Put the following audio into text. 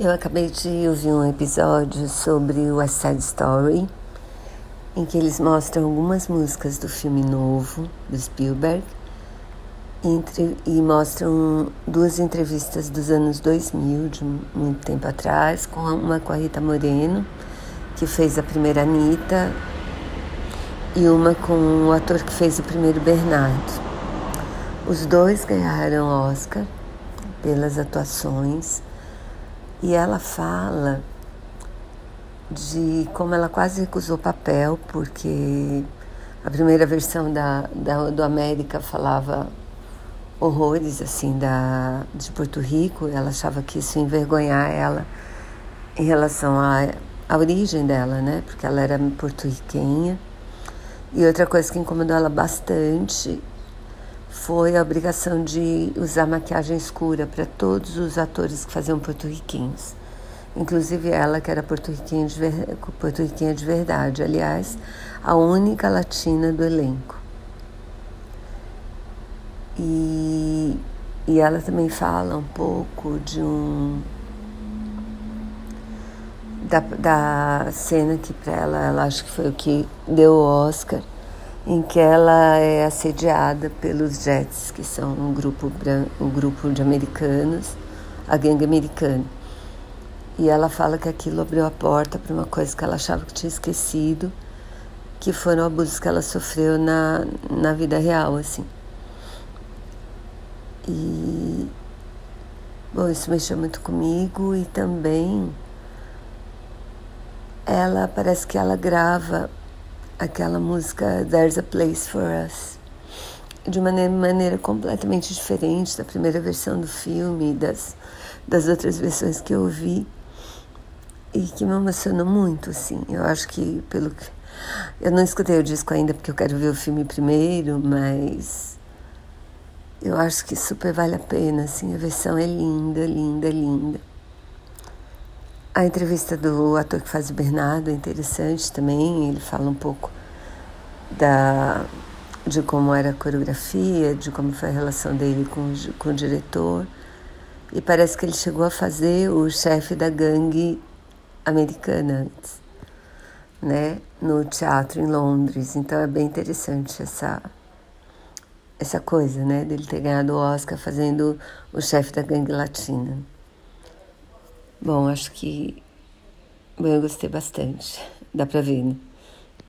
Eu acabei de ouvir um episódio sobre o West Side Story, em que eles mostram algumas músicas do filme novo do Spielberg entre, e mostram duas entrevistas dos anos 2000, de muito tempo atrás, com uma com a Rita Moreno, que fez a primeira Anitta, e uma com o ator que fez o primeiro Bernardo. Os dois ganharam Oscar pelas atuações e ela fala de como ela quase recusou papel, porque a primeira versão da, da, do América falava horrores assim da, de Porto Rico, ela achava que isso ia envergonhar ela em relação à, à origem dela, né? Porque ela era porto-riquenha. E outra coisa que incomodou ela bastante foi a obrigação de usar maquiagem escura para todos os atores que faziam porto-riquinhos. Inclusive ela, que era porto-riquinha de, ver... de verdade, aliás, a única latina do elenco. E, e ela também fala um pouco de um. Da, da cena que para ela, ela acho que foi o que deu o Oscar em que ela é assediada pelos Jets, que são um grupo, um grupo de americanos, a gangue americana. E ela fala que aquilo abriu a porta para uma coisa que ela achava que tinha esquecido, que foram abusos que ela sofreu na, na vida real, assim. E, bom, isso mexeu muito comigo e também ela, parece que ela grava aquela música There's a Place for Us de uma maneira completamente diferente da primeira versão do filme, das, das outras versões que eu ouvi e que me emocionou muito, assim. Eu acho que pelo que eu não escutei o disco ainda porque eu quero ver o filme primeiro, mas eu acho que super vale a pena, assim. A versão é linda, linda, linda. A entrevista do ator que faz o Bernardo é interessante também. Ele fala um pouco da, de como era a coreografia, de como foi a relação dele com, com o diretor. E parece que ele chegou a fazer o chefe da gangue americana antes, né? No teatro em Londres. Então é bem interessante essa essa coisa, né? Dele ter ganhado o Oscar fazendo o chefe da gangue latina. Bom, acho que. Bom, eu gostei bastante. Dá pra ver, né?